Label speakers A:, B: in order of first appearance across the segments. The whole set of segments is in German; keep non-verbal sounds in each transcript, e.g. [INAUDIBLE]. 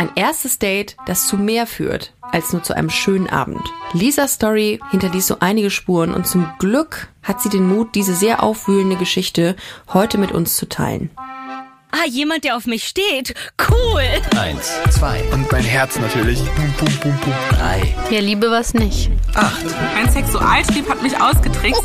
A: Ein erstes Date, das zu mehr führt als nur zu einem schönen Abend. Lisas Story hinterließ so einige Spuren und zum Glück hat sie den Mut, diese sehr aufwühlende Geschichte heute mit uns zu teilen.
B: Ah, jemand, der auf mich steht. Cool.
C: Eins, zwei,
D: Und mein Herz natürlich. Pum, pum, pum, pum.
C: drei,
E: Ja, Liebe was nicht.
C: acht,
F: Mein Sexualtrieb hat mich ausgetrickst.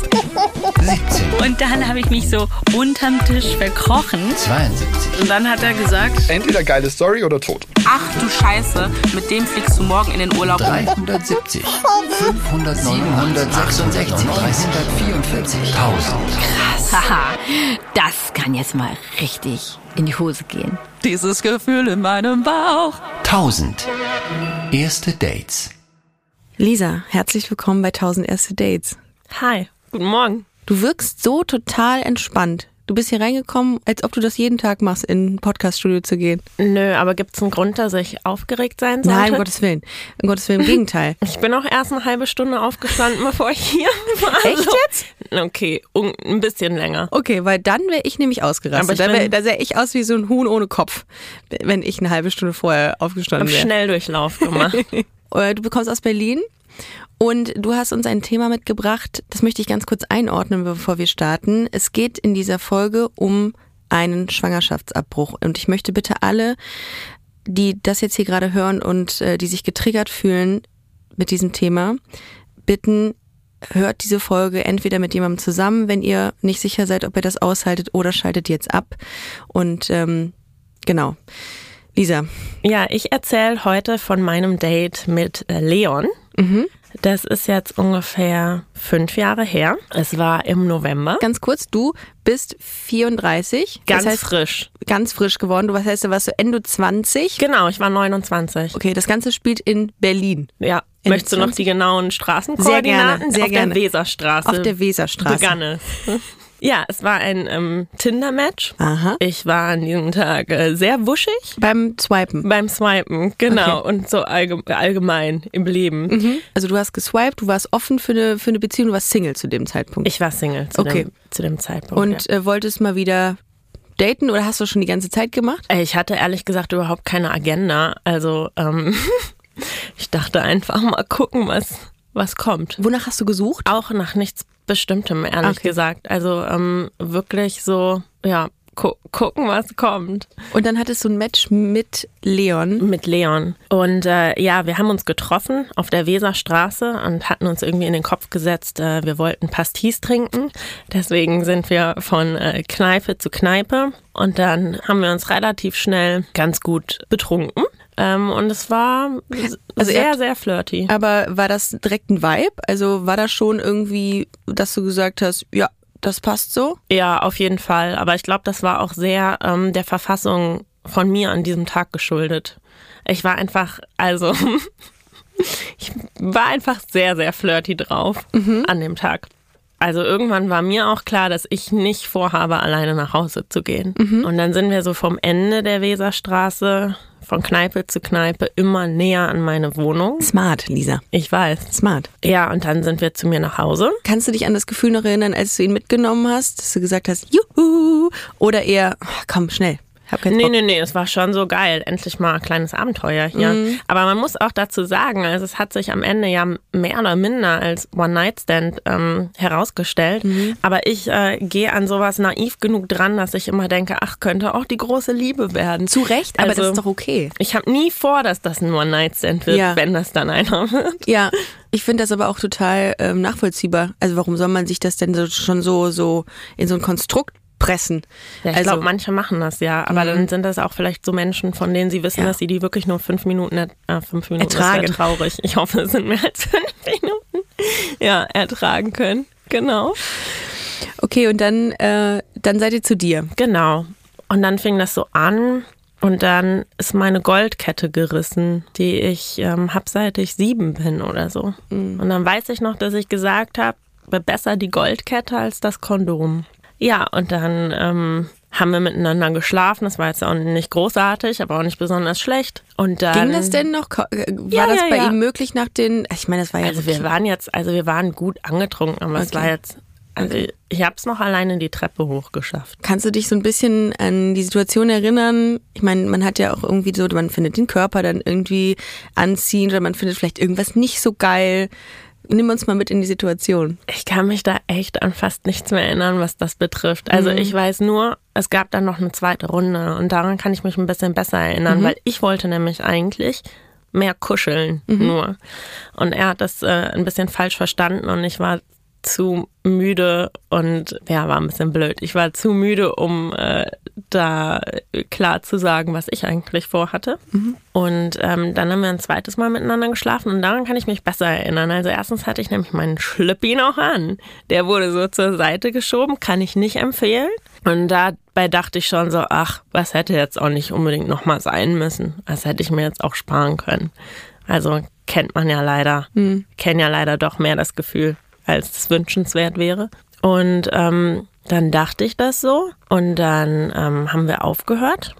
C: 17,
B: Und dann habe ich mich so unterm Tisch verkrochen.
C: 72,
F: Und dann hat er gesagt,
D: Entweder geile Story oder tot.
F: Ach du Scheiße, mit dem fliegst du morgen in den Urlaub.
C: 370, 500, 766, 344, 1000.
E: Haha, das kann jetzt mal richtig in die Hose gehen.
B: Dieses Gefühl in meinem Bauch.
C: 1000. Erste Dates.
A: Lisa, herzlich willkommen bei 1000 erste Dates.
F: Hi, guten Morgen.
A: Du wirkst so total entspannt. Du bist hier reingekommen, als ob du das jeden Tag machst, in ein Podcaststudio zu gehen.
G: Nö, aber gibt's einen Grund, dass ich aufgeregt sein sollte?
A: Nein, um Gottes Willen. Um Gottes Willen, im Gegenteil. [LAUGHS]
G: Ich bin auch erst eine halbe Stunde aufgestanden, bevor ich hier war. Also,
A: Echt jetzt?
G: Okay, un ein bisschen länger.
A: Okay, weil dann wäre ich nämlich
G: Aber
A: ausgerastet.
G: ich
A: Da, wär, da sähe ich aus wie so ein Huhn ohne Kopf, wenn ich eine halbe Stunde vorher aufgestanden wäre.
G: Schnelldurchlauf gemacht. [LAUGHS]
A: Äh, Du bekommst aus Berlin und du hast uns ein Thema mitgebracht, das möchte ich ganz kurz einordnen, bevor wir starten. Es geht in dieser Folge um einen Schwangerschaftsabbruch und ich möchte bitte alle, die das jetzt hier gerade hören und äh, die sich getriggert fühlen mit diesem Thema, bitten, hört diese Folge entweder mit jemandem zusammen, wenn ihr nicht sicher seid, ob ihr das aushaltet, oder schaltet jetzt ab. Und ähm, genau. Lisa,
G: ja, ich erzähle heute von meinem Date mit äh, Leon. Das ist jetzt ungefähr fünf Jahre her. Es war im November.
A: ganz kurz, du bist 34.
G: Ganz
A: das heißt,
G: frisch.
A: Ganz frisch geworden. Du was heißt, du warst so Ende 20.
G: Genau, ich war 29.
A: Okay, das Ganze spielt in Berlin.
G: Ja.
A: Ende
G: Möchtest du noch
A: 20?
G: die genauen
A: Sehr
G: Straßenkoordinaten?
A: gerne, sehr
G: Auf
A: gerne.
G: der Weserstraße.
A: Auf der Weserstraße.
G: begann es. Ja, es war ein ähm, Tinder-Match.
A: Aha.
G: Ich war an diesem Tag äh, sehr wuschig
A: Beim Swipen.
G: beim Swipen, genau,
A: Okay.
G: und so allge allgemein im Leben.
A: Also du hast geswiped, du warst offen für eine, für eine Beziehung, du warst Single zu dem Zeitpunkt.
G: Ich war Single zu,
A: Okay.
G: dem, zu dem Zeitpunkt.
A: Und äh, wolltest mal wieder daten oder hast du schon die ganze Zeit gemacht?
G: ja. ich hatte ehrlich gesagt überhaupt keine Agenda. Also ähm, [LAUGHS] ich dachte einfach mal gucken, was, was kommt.
A: Wonach hast du gesucht?
G: Auch nach nichts Bestimmtem, ehrlich
A: Okay.
G: gesagt. Also ähm, wirklich so, ja, gu gucken, was kommt.
A: Und dann hattest du ein Match mit Leon.
G: Mit Leon. Und äh, ja, wir haben uns getroffen auf der Weserstraße und hatten uns irgendwie in den Kopf gesetzt, äh, wir wollten Pastis trinken. Deswegen sind wir von äh, Kneipe zu Kneipe. Und dann haben wir uns relativ schnell ganz gut betrunken. Ähm, und es war
A: Also
G: sehr,
A: habt-
G: sehr flirty.
A: Aber war das direkt ein Vibe? Also war das schon irgendwie, dass du gesagt hast, ja, das passt so?
G: Ja, auf jeden Fall. Aber ich glaube, das war auch sehr ähm, der Verfassung von mir an diesem Tag geschuldet. Ich war einfach, also, [LAUGHS] ich war einfach sehr, sehr flirty drauf an dem Tag. Also irgendwann war mir auch klar, dass ich nicht vorhabe, alleine nach Hause zu gehen. Und dann sind wir so vom Ende der Weserstraße, von Kneipe zu Kneipe, immer näher an meine Wohnung.
A: Smart, Lisa.
G: Ich weiß.
A: Smart.
G: Ja, und dann sind wir zu mir nach Hause.
A: Kannst du dich an das Gefühl noch erinnern, als du ihn mitgenommen hast, dass du gesagt hast, juhu, oder eher, "Ach, komm, schnell, hab keinen
G: Nee,
A: Bock.
G: nee, nee, es war schon so geil. Endlich mal ein kleines Abenteuer hier.
A: Mhm.
G: Aber man muss auch dazu sagen, also es hat sich am Ende ja mehr oder minder als One-Night-Stand ähm, herausgestellt.
A: Mhm.
G: Aber ich äh, gehe an sowas naiv genug dran, dass ich immer denke, ach, könnte auch die große Liebe werden.
A: Zu Recht, aber
G: Also-
A: das ist doch okay.
G: Ich habe nie vor, dass das ein One-Night-Stand wird,
A: Ja.
G: wenn das dann einer [LAUGHS] wird.
A: Ja, ich finde das aber auch total ähm, nachvollziehbar. Also warum soll man sich das denn so, schon so, so in so ein Konstrukt pressen?
G: Ja, ich
A: also,
G: glaube, manche machen das ja, aber dann sind das auch vielleicht so Menschen, von denen sie wissen,
A: Ja.
G: dass sie die wirklich nur fünf Minuten, äh, fünf Minuten
A: Ertragen.
G: Traurig. Ich hoffe, es sind mehr als fünf [LAUGHS] Minuten. Ja, ertragen können. Genau.
A: okay, und dann, äh, dann seid ihr zu dir.
G: Genau. Und dann fing das so an und dann ist meine Goldkette gerissen, die ich ähm, hab seit ich sieben bin oder so. Und dann weiß ich noch, dass ich gesagt habe, besser die Goldkette als das Kondom. Ja, und dann ähm, haben wir miteinander geschlafen. Das war jetzt auch nicht großartig, aber auch nicht besonders schlecht. Und dann
A: Ging das denn noch? Äh, War
G: Ja,
A: das
G: ja,
A: bei
G: ja.
A: ihm möglich nach den, ich meine, das war ja
G: Also wir waren jetzt, also wir waren gut angetrunken, aber es
A: Okay.
G: war jetzt Also ich habe es noch alleine die Treppe hochgeschafft.
A: Kannst du dich so ein bisschen an die Situation erinnern? Ich meine, man hat ja auch irgendwie so, man findet den Körper dann irgendwie anziehend oder man findet vielleicht irgendwas nicht so geil. Nimm uns mal mit in die Situation.
G: Ich kann mich da echt an fast nichts mehr erinnern, was das betrifft. Also
A: Mhm.
G: ich weiß nur, es gab dann noch eine zweite Runde und daran kann ich mich ein bisschen besser erinnern,
A: Mhm.
G: weil ich wollte nämlich eigentlich mehr kuscheln
A: Mhm.
G: nur. Und er hat das äh, ein bisschen falsch verstanden und ich war zu müde und ja, war ein bisschen blöd. Ich war zu müde, um äh, da klar zu sagen, was ich eigentlich vorhatte. Und ähm, dann haben wir ein zweites Mal miteinander geschlafen und daran kann ich mich besser erinnern. Also erstens hatte ich nämlich meinen Schlüppi noch an. Der wurde so zur Seite geschoben, kann ich nicht empfehlen. Und dabei dachte ich schon so, ach, was hätte jetzt auch nicht unbedingt nochmal sein müssen. Das hätte ich mir jetzt auch sparen können. Also kennt man ja leider, kennt ja leider doch mehr das Gefühl, als es wünschenswert wäre. Und ähm, dann dachte ich das so und dann ähm, haben wir aufgehört.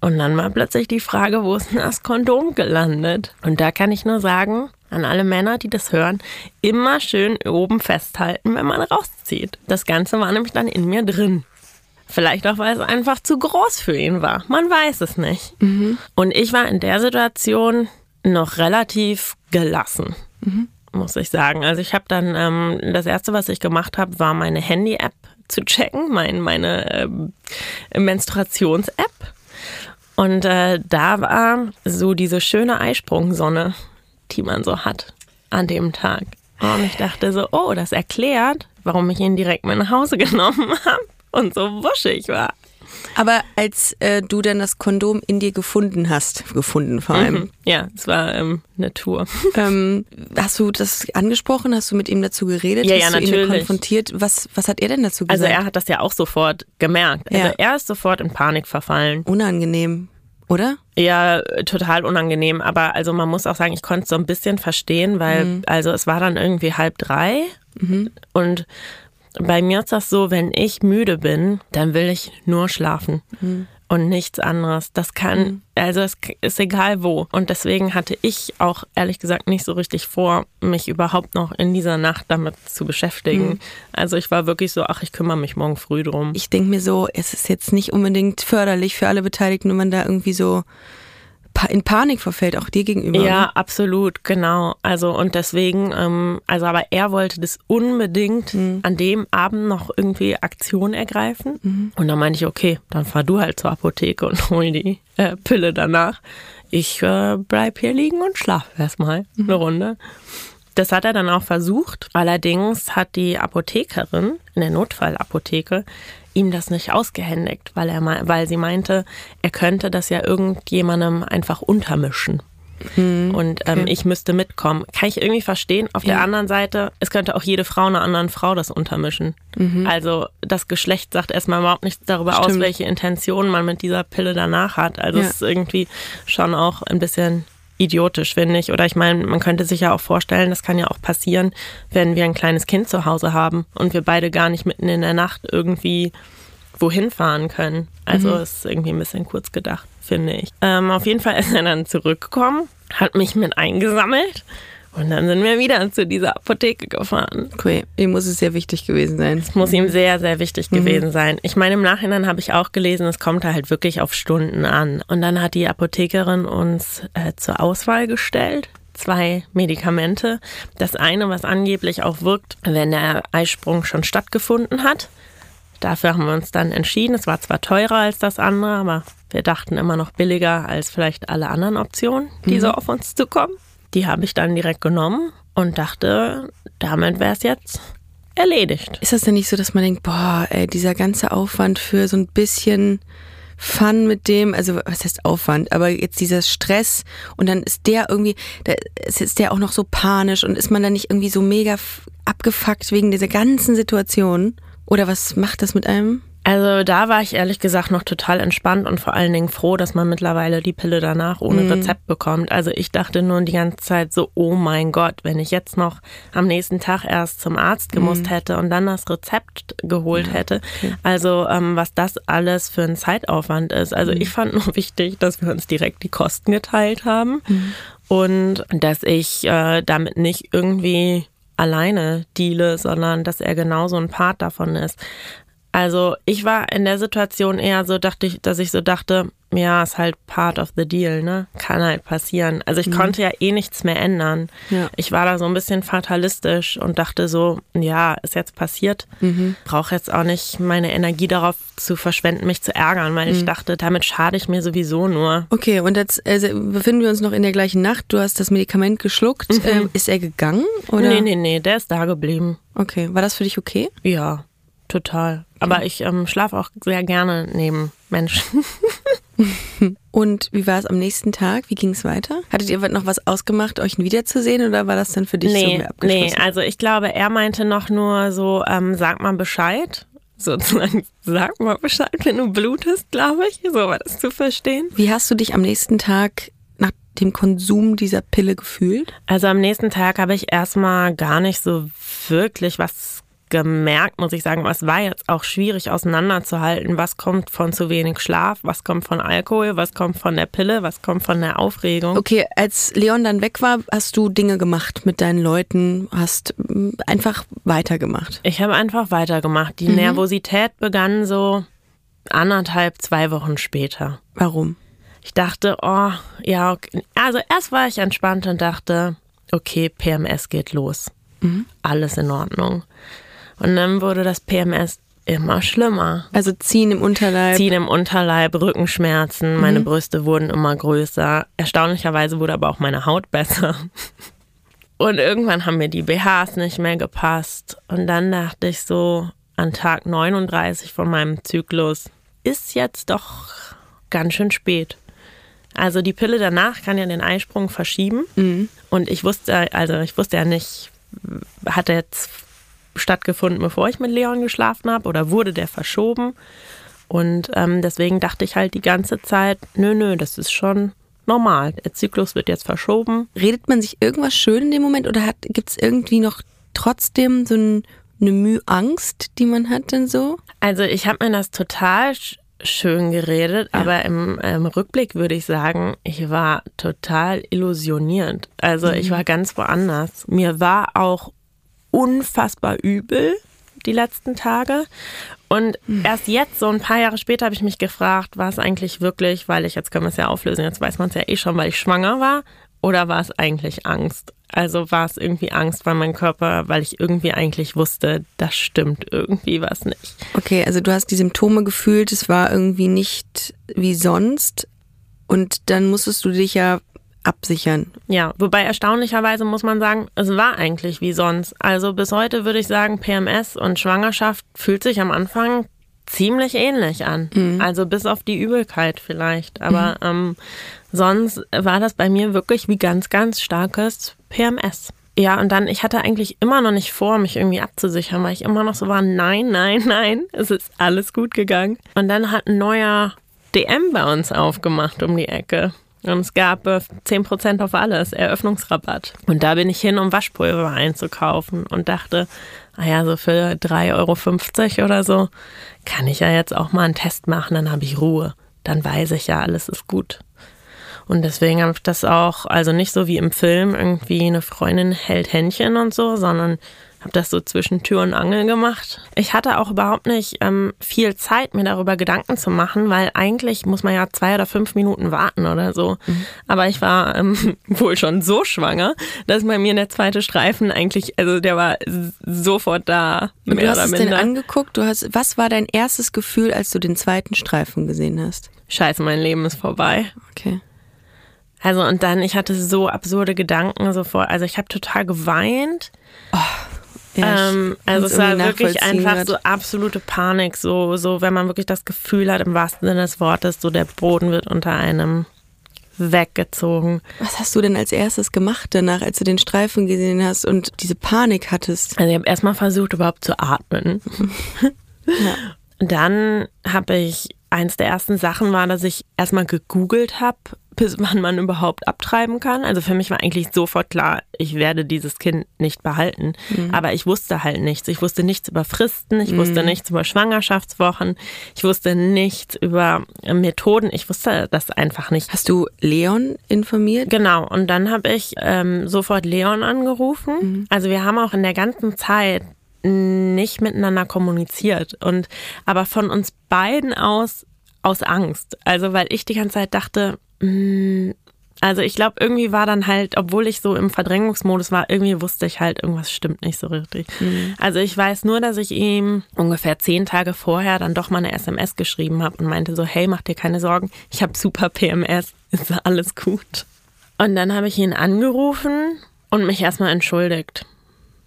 G: Und dann war plötzlich die Frage, wo ist denn das Kondom gelandet? Und da kann ich nur sagen, an alle Männer, die das hören, immer schön oben festhalten, wenn man rauszieht. Das Ganze war nämlich dann in mir drin. Vielleicht auch, weil es einfach zu groß für ihn war. Man weiß es nicht. Und ich war in der Situation noch relativ gelassen, muss ich sagen. Also ich habe dann, ähm, das Erste, was ich gemacht habe, war meine Handy-App zu checken, mein, meine ähm, Menstruations-App. Und äh, da war so diese schöne Eisprungsonne, die man so hat an dem Tag. Und ich dachte so, oh, das erklärt, warum ich ihn direkt mit nach Hause [LAUGHS] genommen habe und so wuschig war.
A: Aber als äh, du dann das Kondom in dir gefunden hast, gefunden vor allem,
G: Ja, es war ähm, eine Tour. [LAUGHS]
A: ähm, hast du das angesprochen? Hast du mit ihm dazu geredet?
G: Ja,
A: Hast
G: ja,
A: du ihn
G: natürlich.
A: konfrontiert? Was, was hat er denn dazu
G: Also
A: gesagt?
G: er hat das ja auch sofort gemerkt. Also
A: Ja.
G: er ist sofort in Panik verfallen.
A: Unangenehm, oder?
G: Ja, total unangenehm. Aber also man muss auch sagen, ich konnte es so ein bisschen verstehen, weil also es war dann irgendwie halb drei und bei mir ist das so, wenn ich müde bin, dann will ich nur schlafen. Und nichts anderes. Das kann, also es ist egal wo. Und deswegen hatte ich auch ehrlich gesagt nicht so richtig vor, mich überhaupt noch in dieser Nacht damit zu beschäftigen. Also ich war wirklich so, ach, ich kümmere mich morgen früh drum.
A: Ich denke mir so, es ist jetzt nicht unbedingt förderlich für alle Beteiligten, wenn man da irgendwie so in Panik verfällt, auch dir gegenüber.
G: Ja,
A: ne?
G: absolut, genau. Also und deswegen, ähm, also aber er wollte das unbedingt
A: Mhm.
G: an dem Abend noch irgendwie Aktion ergreifen. Und dann meinte ich, okay, dann fahr du halt zur Apotheke und [LAUGHS] hol die äh, Pille danach. Ich äh, bleib hier liegen und schlaf erstmal
A: Mhm.
G: eine Runde. Das hat er dann auch versucht. Allerdings hat die Apothekerin in der Notfallapotheke ihm das nicht ausgehändigt, weil er weil sie meinte, er könnte das ja irgendjemandem einfach untermischen. Und ähm, ich müsste mitkommen. Kann ich irgendwie verstehen. Auf der
A: Ja.
G: anderen Seite, es könnte auch jede Frau einer anderen Frau das untermischen. Also das Geschlecht sagt erstmal überhaupt nichts darüber aus,
A: Stimmt.
G: welche Intentionen man mit dieser Pille danach hat. Also
A: Ja.
G: es ist irgendwie schon auch ein bisschen idiotisch, finde ich. Oder ich meine, man könnte sich ja auch vorstellen, das kann ja auch passieren, wenn wir ein kleines Kind zu Hause haben und wir beide gar nicht mitten in der Nacht irgendwie wohin fahren können. Also
A: Mhm.
G: ist irgendwie ein bisschen kurz gedacht, finde ich. Ähm, auf jeden Fall ist er dann zurückgekommen, hat mich mit eingesammelt und dann sind wir wieder zu dieser Apotheke gefahren.
A: Okay, ihm muss es sehr wichtig gewesen sein.
G: Es muss ihm sehr, sehr wichtig gewesen sein. Ich meine, im Nachhinein habe ich auch gelesen, es kommt halt wirklich auf Stunden an. Und dann hat die Apothekerin uns äh, zur Auswahl gestellt. Zwei Medikamente. Das eine, was angeblich auch wirkt, wenn der Eisprung schon stattgefunden hat. Dafür haben wir uns dann entschieden. Es war zwar teurer als das andere, aber wir dachten immer noch billiger als vielleicht alle anderen Optionen, die so auf uns zukommen. Die habe ich dann direkt genommen und dachte, damit wäre es jetzt erledigt.
A: Ist das denn nicht so, dass man denkt, boah, ey, dieser ganze Aufwand für so ein bisschen Fun mit dem, also was heißt Aufwand, aber jetzt dieser Stress und dann ist der irgendwie, da ist der auch noch so panisch und ist man dann nicht irgendwie so mega abgefuckt wegen dieser ganzen Situation? Oder was macht das mit einem?
G: Also da war ich ehrlich gesagt noch total entspannt und vor allen Dingen froh, dass man mittlerweile die Pille danach ohne Rezept bekommt. Also ich dachte nur die ganze Zeit so, oh mein Gott, wenn ich jetzt noch am nächsten Tag erst zum Arzt gemusst hätte und dann das Rezept geholt hätte. Also ähm, was das alles für ein Zeitaufwand ist. Also ich fand nur [LAUGHS] wichtig, dass wir uns direkt die Kosten geteilt haben und dass ich äh, damit nicht irgendwie alleine deale, sondern dass er genauso ein Part davon ist. Also ich war in der Situation eher so, dachte ich, dass ich so dachte, ja, ist halt part of the deal, ne? Kann halt passieren. Also ich konnte ja eh nichts mehr ändern.
A: Ja.
G: Ich war da so ein bisschen fatalistisch und dachte so, ja, ist jetzt passiert. Brauche jetzt auch nicht meine Energie darauf zu verschwenden, mich zu ärgern, weil ich dachte, damit schade ich mir sowieso nur.
A: Okay, und jetzt also, befinden wir uns noch in der gleichen Nacht. Du hast das Medikament geschluckt. Ähm, ist er gegangen? Oder?
G: Nee, nee, nee, der ist da geblieben.
A: Okay, war das für dich okay?
G: Ja, total. Aber ich ähm, schlafe auch sehr gerne neben Menschen. [LAUGHS]
A: Und wie war es am nächsten Tag? Wie ging es weiter? Hattet ihr noch was ausgemacht, euch wiederzusehen oder war das dann für dich so
G: Nee,
A: mehr abgeschlossen?
G: nee, also ich glaube, er meinte noch nur so, ähm, sag mal Bescheid. Sozusagen, sag mal Bescheid, wenn du blutest, glaube ich. So war das zu verstehen.
A: Wie hast du dich am nächsten Tag nach dem Konsum dieser Pille gefühlt?
G: Also am nächsten Tag habe ich erstmal gar nicht so wirklich was gemerkt, muss ich sagen. Es war jetzt auch schwierig auseinanderzuhalten, was kommt von zu wenig Schlaf, was kommt von Alkohol, was kommt von der Pille, was kommt von der Aufregung.
A: Okay, als Leon dann weg war, hast du Dinge gemacht mit deinen Leuten, hast mm, einfach weitergemacht.
G: Ich habe einfach weitergemacht. Die Nervosität begann so anderthalb, zwei Wochen später.
A: Warum?
G: Ich dachte, oh, ja, okay. also erst war ich entspannt und dachte, okay, PMS geht los. Alles in Ordnung. Und dann wurde das PMS immer schlimmer.
A: Also ziehen im Unterleib.
G: Ziehen im Unterleib, Rückenschmerzen, meine Brüste wurden immer größer. Erstaunlicherweise wurde aber auch meine Haut besser. [LAUGHS] Und irgendwann haben mir die BHs nicht mehr gepasst. Und dann dachte ich so, an Tag 39 von meinem Zyklus, ist jetzt doch ganz schön spät. Also die Pille danach kann ja den Eisprung verschieben. Und ich wusste, also ich wusste ja nicht, hat er jetzt stattgefunden, bevor ich mit Leon geschlafen habe oder wurde der verschoben? Und ähm, deswegen dachte ich halt die ganze Zeit, nö, nö, das ist schon normal. Der Zyklus wird jetzt verschoben.
A: Redet man sich irgendwas schön in dem Moment oder gibt es irgendwie noch trotzdem so ein, eine Mühe Angst, die man hat dann so?
G: Also ich habe mir das total sch schön geredet, aber im, im Rückblick würde ich sagen, ich war total illusioniert. Also ich war ganz woanders. Mir war auch unfassbar übel die letzten Tage. Und erst jetzt, so ein paar Jahre später, habe ich mich gefragt, war es eigentlich wirklich, weil ich, jetzt können wir es ja auflösen, jetzt weiß man es ja eh schon, weil ich schwanger war, oder war es eigentlich Angst? Also war es irgendwie Angst, weil mein Körper, weil ich irgendwie eigentlich wusste, das stimmt irgendwie was nicht.
A: Okay, also du hast die Symptome gefühlt, es war irgendwie nicht wie sonst und dann musstest du dich ja absichern.
G: Ja, wobei erstaunlicherweise muss man sagen, es war eigentlich wie sonst. Also bis heute würde ich sagen, PMS und Schwangerschaft fühlt sich am Anfang ziemlich ähnlich an. Also bis auf die Übelkeit vielleicht. Aber ähm, sonst war das bei mir wirklich wie ganz, ganz starkes PMS. Ja, und dann, ich hatte eigentlich immer noch nicht vor, mich irgendwie abzusichern, weil ich immer noch so war, nein, nein, [LAUGHS] nein, es ist alles gut gegangen. Und dann hat ein neuer DM bei uns aufgemacht um die Ecke. Und es gab äh, 10% auf alles, Eröffnungsrabatt. Und da bin ich hin, um Waschpulver einzukaufen und dachte, naja, so für 3,50 Euro oder so kann ich ja jetzt auch mal einen Test machen, dann habe ich Ruhe. Dann weiß ich ja, alles ist gut. Und deswegen habe ich das auch, also nicht so wie im Film, irgendwie eine Freundin hält Händchen und so, sondern habe das so zwischen Tür und Angel gemacht. Ich hatte auch überhaupt nicht ähm, viel Zeit, mir darüber Gedanken zu machen, weil eigentlich muss man ja zwei oder fünf Minuten warten oder so. Aber ich war ähm, [LAUGHS] wohl schon so schwanger, dass bei mir der zweite Streifen eigentlich, also der war sofort da. Mehr
A: du hast
G: oder
A: es denn angeguckt, du hast, was war dein erstes Gefühl, als du den zweiten Streifen gesehen hast?
G: Scheiße, mein Leben ist vorbei.
A: Okay.
G: Also und dann, ich hatte so absurde Gedanken sofort. Also ich habe total geweint.
A: Ja,
G: Ähm, also es war wirklich einfach
A: grad.
G: so absolute Panik, so, so wenn man wirklich das Gefühl hat, im wahrsten Sinne des Wortes, so der Boden wird unter einem weggezogen.
A: Was hast du denn als erstes gemacht danach, als du den Streifen gesehen hast und diese Panik hattest?
G: Also ich habe erstmal versucht, überhaupt zu atmen. [LAUGHS] Dann habe ich, eins der ersten Sachen war, dass ich erstmal gegoogelt habe, bis wann man überhaupt abtreiben kann. Also für mich war eigentlich sofort klar, ich werde dieses Kind nicht behalten. Aber ich wusste halt nichts. Ich wusste nichts über Fristen, ich wusste nichts über Schwangerschaftswochen, ich wusste nichts über äh, Methoden. Ich wusste das einfach nicht.
A: Hast du Leon informiert?
G: Genau, und dann habe ich ähm, sofort Leon angerufen. Also wir haben auch in der ganzen Zeit nicht miteinander kommuniziert und aber von uns beiden aus aus Angst. Also weil ich die ganze Zeit dachte, also ich glaube, irgendwie war dann halt, obwohl ich so im Verdrängungsmodus war, irgendwie wusste ich halt, irgendwas stimmt nicht so richtig. Also ich weiß nur, dass ich ihm ungefähr zehn Tage vorher dann doch mal eine SMS geschrieben habe und meinte so, hey, mach dir keine Sorgen, ich habe super PMS, ist alles gut. Und dann habe ich ihn angerufen und mich erstmal entschuldigt,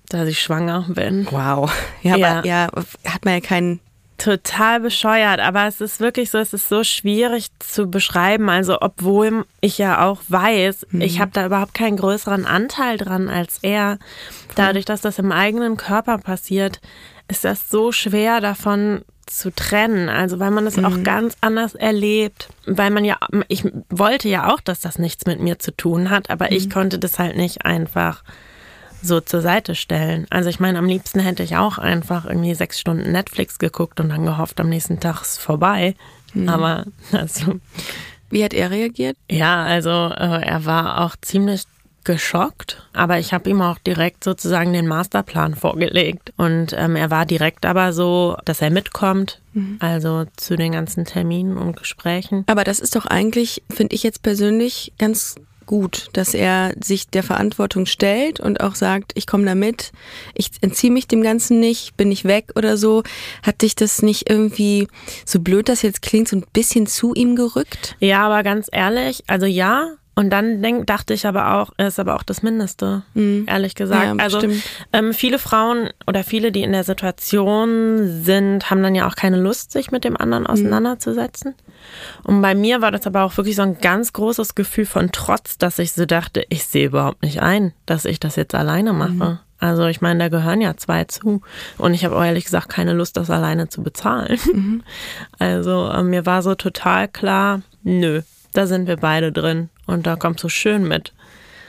G: dass ich schwanger bin.
A: Wow. Ja,
G: Ja.
A: aber ja, hat man ja keinen.
G: Total bescheuert, aber es ist wirklich so, es ist so schwierig zu beschreiben. Also, obwohl ich ja auch weiß, ich habe da überhaupt keinen größeren Anteil dran als er. Dadurch, dass das im eigenen Körper passiert, ist das so schwer davon zu trennen. Also, weil man es auch ganz anders erlebt. Weil man ja, ich wollte ja auch, dass das nichts mit mir zu tun hat, aber ich konnte das halt nicht einfach so zur Seite stellen. Also ich meine, am liebsten hätte ich auch einfach irgendwie sechs Stunden Netflix geguckt und dann gehofft, am nächsten Tag ist vorbei. Aber also,
A: Wie hat er reagiert?
G: ja, also äh, er war auch ziemlich geschockt, aber ich habe ihm auch direkt sozusagen den Masterplan vorgelegt und ähm, er war direkt aber so, dass er mitkommt, also zu den ganzen Terminen und Gesprächen.
A: Aber das ist doch eigentlich, finde ich jetzt persönlich, ganz gut, dass er sich der Verantwortung stellt und auch sagt, ich komme da mit, ich entziehe mich dem Ganzen nicht, bin nicht weg oder so. Hat dich das nicht irgendwie, so blöd das jetzt klingt, so ein bisschen zu ihm gerückt?
G: Ja, aber ganz ehrlich, also ja. Und dann denk, dachte ich aber auch, es ist aber auch das Mindeste, ehrlich gesagt.
A: Ja,
G: also ähm, viele Frauen oder viele, die in der Situation sind, haben dann ja auch keine Lust, sich mit dem anderen auseinanderzusetzen. Und bei mir war das aber auch wirklich so ein ganz großes Gefühl von Trotz, dass ich so dachte, ich sehe überhaupt nicht ein, dass ich das jetzt alleine mache. Also ich meine, da gehören ja zwei zu. Und ich habe auch ehrlich gesagt keine Lust, das alleine zu bezahlen. [LAUGHS] Also äh, mir war so total klar, nö, da sind wir beide drin und da kommst du schön mit.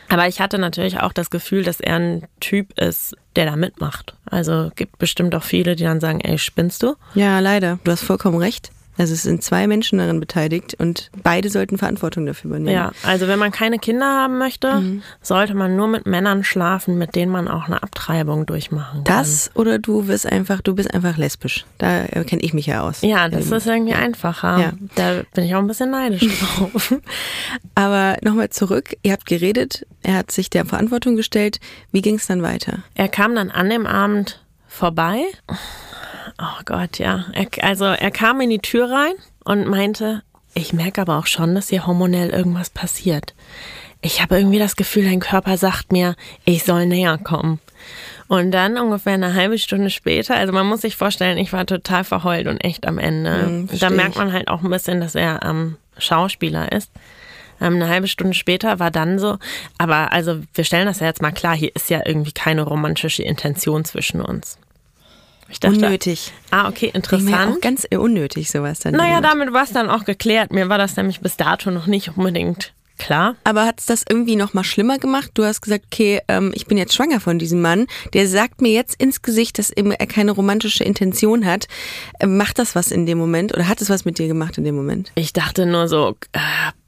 G: Aber ich hatte natürlich auch das Gefühl, dass er ein Typ ist, der da mitmacht. Also gibt bestimmt auch viele, die dann sagen, ey, spinnst du?
A: Ja, leider. Du hast vollkommen recht. Also es sind zwei Menschen darin beteiligt und beide sollten Verantwortung dafür übernehmen.
G: Ja, also wenn man keine Kinder haben möchte, sollte man nur mit Männern schlafen, mit denen man auch eine Abtreibung durchmachen kann.
A: Das oder du wirst einfach, du bist einfach lesbisch. Da kenne ich mich ja aus.
G: Ja, das ist irgendwie einfacher.
A: Ja.
G: Da bin ich auch ein bisschen neidisch [LAUGHS] drauf.
A: Aber nochmal zurück, ihr habt geredet, er hat sich der Verantwortung gestellt. Wie ging es dann weiter?
G: Er kam dann an dem Abend vorbei. Oh Gott, ja. Er, also er kam in die Tür rein und meinte, ich merke aber auch schon, dass hier hormonell irgendwas passiert. Ich habe irgendwie das Gefühl, dein Körper sagt mir, ich soll näher kommen. Und dann ungefähr eine halbe Stunde später, also man muss sich vorstellen, ich war total verheult und echt am Ende.
A: Mhm,
G: da merkt man halt auch ein bisschen, dass er ähm, Schauspieler ist. Ähm, eine halbe Stunde später war dann so, aber also wir stellen das ja jetzt mal klar, hier ist ja irgendwie keine romantische Intention zwischen uns. Ich dachte,
A: Unnötig.
G: Ah, okay, interessant.
A: auch ganz unnötig sowas dann.
G: Naja, damit war es dann auch geklärt. Mir war das nämlich bis dato noch nicht unbedingt klar.
A: Aber hat es das irgendwie noch mal schlimmer gemacht? Du hast gesagt, okay, ähm, ich bin jetzt schwanger von diesem Mann. Der sagt mir jetzt ins Gesicht, dass eben er keine romantische Intention hat. Ähm, macht das was in dem Moment oder hat es was mit dir gemacht in dem Moment?
G: Ich dachte nur so, äh,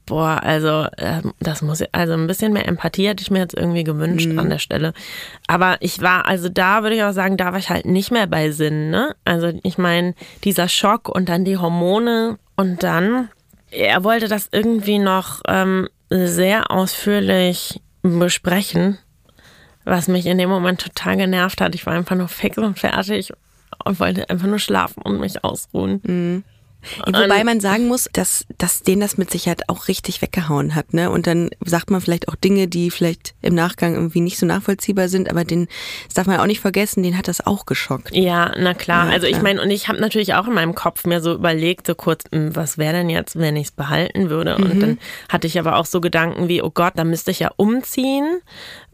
G: boah, also äh, das muss also ein bisschen mehr Empathie hätte ich mir jetzt irgendwie gewünscht an der Stelle. Aber ich war also da würde ich auch sagen, da war ich halt nicht mehr bei Sinn, ne? Also ich meine, dieser Schock und dann die Hormone und dann er wollte das irgendwie noch ähm, sehr ausführlich besprechen, was mich in dem Moment total genervt hat. Ich war einfach nur fix und fertig und wollte einfach nur schlafen und mich ausruhen.
A: Wobei man sagen muss, dass, dass den das mit Sicherheit auch richtig weggehauen hat, ne? Und dann sagt man vielleicht auch Dinge, die vielleicht im Nachgang irgendwie nicht so nachvollziehbar sind, aber den, das darf man auch nicht vergessen, den hat das auch geschockt.
G: Ja, na klar.
A: Ja,
G: also ich
A: klar.
G: meine, und ich habe natürlich auch in meinem Kopf mir so überlegt, so kurz, hm, was wäre denn jetzt, wenn ich es behalten würde? Und
A: Mhm.
G: dann hatte ich aber auch so Gedanken wie, oh Gott, da müsste ich ja umziehen,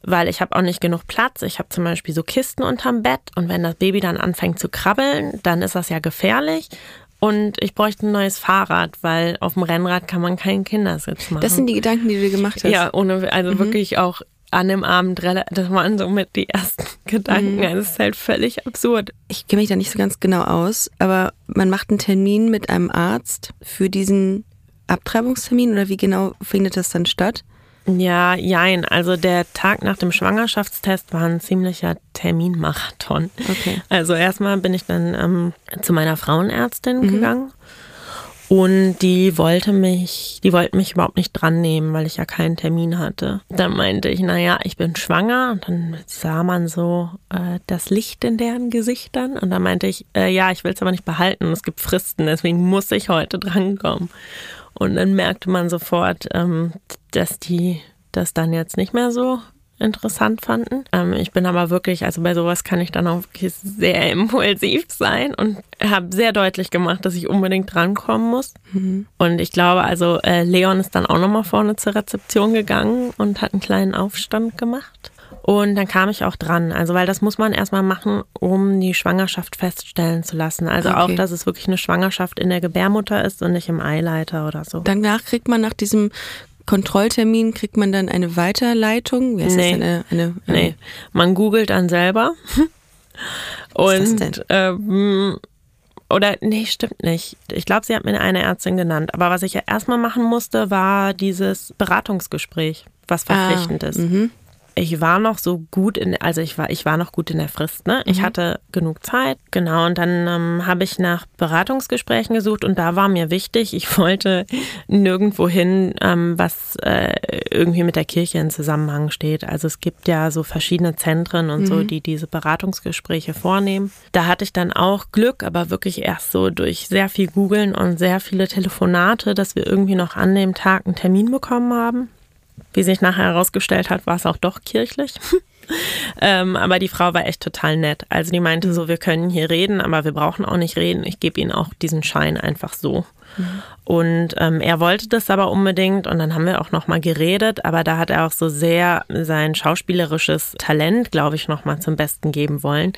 G: weil ich habe auch nicht genug Platz. Ich habe zum Beispiel so Kisten unterm Bett und wenn das Baby dann anfängt zu krabbeln, dann ist das ja gefährlich. Und ich bräuchte ein neues Fahrrad, weil auf dem Rennrad kann man keinen Kindersitz machen.
A: Das sind die Gedanken, die du dir gemacht hast.
G: ja, ohne, also wirklich auch an dem Abend, das waren so mit die ersten [LAUGHS] Gedanken. Also es ist halt völlig absurd.
A: Ich kenne mich da nicht so ganz genau aus, aber man macht einen Termin mit einem Arzt für diesen Abtreibungstermin oder wie genau findet das dann statt?
G: Ja, jein. Also der Tag nach dem Schwangerschaftstest war ein ziemlicher Terminmarathon.
A: Okay.
G: Also erstmal bin ich dann ähm, zu meiner Frauenärztin
A: Mhm.
G: gegangen. Und die wollte mich, die wollten mich überhaupt nicht dran nehmen, weil ich ja keinen Termin hatte. Dann meinte ich, naja, ich bin schwanger. Und dann sah man so äh, das Licht in deren Gesichtern. Und dann meinte ich, äh, ja, ich will es aber nicht behalten. Es gibt Fristen, deswegen muss ich heute drankommen. Und dann merkte man sofort, ähm, dass die das dann jetzt nicht mehr so interessant fanden. Ähm, ich bin aber wirklich, also bei sowas kann ich dann auch wirklich sehr [LAUGHS] impulsiv sein und habe sehr deutlich gemacht, dass ich unbedingt drankommen muss. Und ich glaube, also äh, Leon ist dann auch nochmal vorne zur Rezeption gegangen und hat einen kleinen Aufstand gemacht. Und dann kam ich auch dran. Also, weil das muss man erstmal machen, um die Schwangerschaft feststellen zu lassen. Also
A: Okay.
G: auch, dass es wirklich eine Schwangerschaft in der Gebärmutter ist und nicht im Eileiter oder so.
A: Danach kriegt man nach diesem Kontrolltermin, kriegt man dann eine Weiterleitung? Wie heißt
G: Nee.
A: das? Eine, eine,
G: Nee, man googelt dann selber. [LAUGHS]
A: Was ist
G: Und
A: das denn?
G: ähm, oder nee, stimmt nicht. Ich glaube, sie hat mir eine Ärztin genannt. Aber was ich ja erstmal machen musste, war dieses Beratungsgespräch, was
A: Ah,
G: verpflichtend ist. Ich war noch so gut in, also ich war, ich war noch gut in der Frist, ne? Ich hatte genug Zeit, genau. Und dann ähm, habe ich nach Beratungsgesprächen gesucht und da war mir wichtig, ich wollte nirgendwo hin, ähm, was äh, irgendwie mit der Kirche in Zusammenhang steht. Also es gibt ja so verschiedene Zentren und so, die diese Beratungsgespräche vornehmen. Da hatte ich dann auch Glück, aber wirklich erst so durch sehr viel Googeln und sehr viele Telefonate, dass wir irgendwie noch an dem Tag einen Termin bekommen haben. Wie sich nachher herausgestellt hat, war es auch doch kirchlich. [LAUGHS] ähm, aber die Frau war echt total nett. Also die meinte so, wir können hier reden, aber wir brauchen auch nicht reden. Ich gebe Ihnen auch diesen Schein einfach so. Und ähm, er wollte das aber unbedingt und dann haben wir auch noch mal geredet, aber da hat er auch so sehr sein schauspielerisches Talent, glaube ich, noch mal zum Besten geben wollen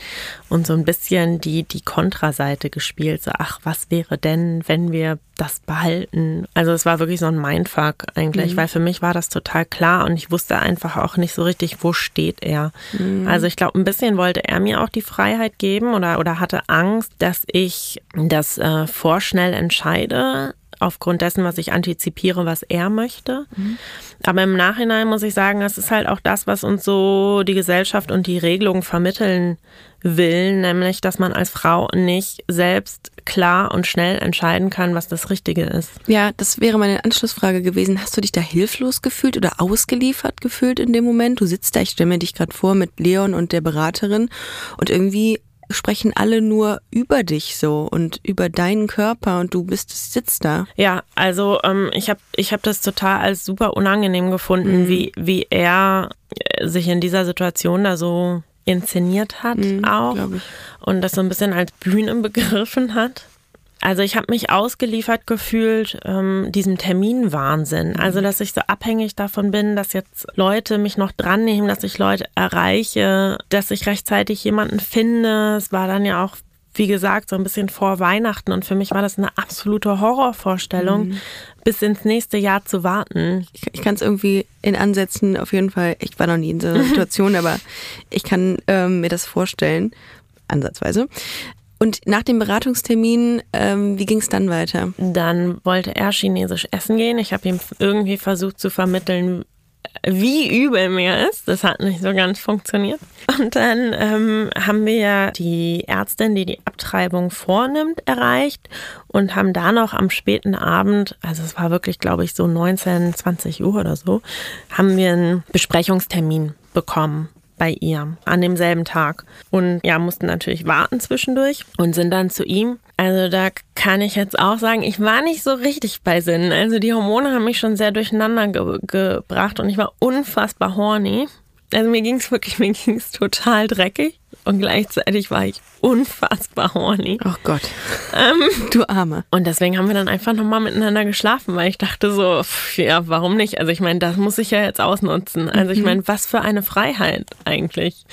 G: und so ein bisschen die die Kontraseite gespielt. So, ach, was wäre denn, wenn wir das behalten? Also es war wirklich so ein Mindfuck eigentlich, weil für mich war das total klar und ich wusste einfach auch nicht so richtig, wo steht er. Also ich glaube, ein bisschen wollte er mir auch die Freiheit geben oder oder hatte Angst, dass ich das äh, vorschnell entscheide aufgrund dessen, was ich antizipiere, was er möchte. Aber im Nachhinein muss ich sagen, das ist halt auch das, was uns so die Gesellschaft und die Regelung vermitteln will, nämlich, dass man als Frau nicht selbst klar und schnell entscheiden kann, was das Richtige ist.
A: Ja, das wäre meine Anschlussfrage gewesen. Hast du dich da hilflos gefühlt oder ausgeliefert gefühlt in dem Moment? Du sitzt da, ich stelle mir dich gerade vor mit Leon und der Beraterin und irgendwie sprechen alle nur über dich so und über deinen Körper und du bist sitzt da.
G: Ja, also ähm, ich habe ich hab das total als super unangenehm gefunden, wie, wie er äh, sich in dieser Situation da so inszeniert hat auch
A: glaub ich.
G: und das so ein bisschen als Bühne begriffen hat. Also ich habe mich ausgeliefert gefühlt ähm, diesem Terminwahnsinn. Also dass ich so abhängig davon bin, dass jetzt Leute mich noch dran nehmen, dass ich Leute erreiche, dass ich rechtzeitig jemanden finde. Es war dann ja auch, wie gesagt, so ein bisschen vor Weihnachten und für mich war das eine absolute Horrorvorstellung, bis ins nächste Jahr zu warten.
A: Ich, ich kann es irgendwie in Ansätzen auf jeden Fall, ich war noch nie in so einer [LAUGHS] Situation, aber ich kann ähm, mir das vorstellen, ansatzweise. Und nach dem Beratungstermin, ähm, wie ging es dann weiter?
G: Dann wollte er chinesisch essen gehen. Ich habe ihm irgendwie versucht zu vermitteln, wie übel mir ist. Das hat nicht so ganz funktioniert. Und dann ähm, haben wir die Ärztin, die die Abtreibung vornimmt, erreicht und haben da noch am späten Abend, also es war wirklich, glaube ich, so 19, 20 Uhr oder so, haben wir einen Besprechungstermin bekommen bei ihr an demselben Tag und ja, mussten natürlich warten zwischendurch und sind dann zu ihm. Also da kann ich jetzt auch sagen, ich war nicht so richtig bei Sinn. Also die Hormone haben mich schon sehr durcheinander ge gebracht und ich war unfassbar horny. Also mir ging es wirklich, [LAUGHS] mir ging es total dreckig und gleichzeitig war ich unfassbar horny.
A: Oh Gott,
G: Ähm,
A: du Arme.
G: und deswegen haben wir dann einfach nochmal miteinander geschlafen, weil ich dachte so, pff, ja, warum nicht? Also ich meine, das muss ich ja jetzt ausnutzen. Also ich meine, was für eine Freiheit eigentlich.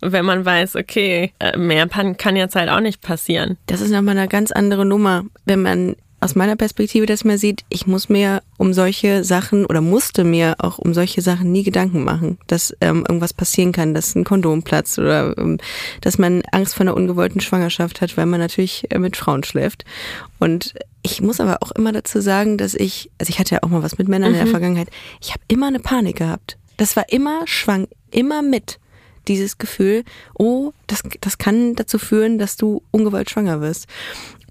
G: wenn man weiß, okay, äh, mehr kann jetzt halt auch nicht passieren.
A: Das ist nochmal eine ganz andere Nummer, wenn man aus meiner Perspektive das mal sieht, ich muss mir um solche Sachen oder musste mir auch um solche Sachen nie Gedanken machen, dass ähm, irgendwas passieren kann, dass ein Kondom platzt oder ähm, dass man Angst vor einer ungewollten Schwangerschaft hat, weil man natürlich äh, mit Frauen schläft. Und ich muss aber auch immer dazu sagen, dass ich, also ich hatte ja auch mal was mit Männern in der Vergangenheit, ich habe immer eine Panik gehabt. Das war immer schwang, immer mit dieses Gefühl, oh, das, das kann dazu führen, dass du ungewollt schwanger wirst.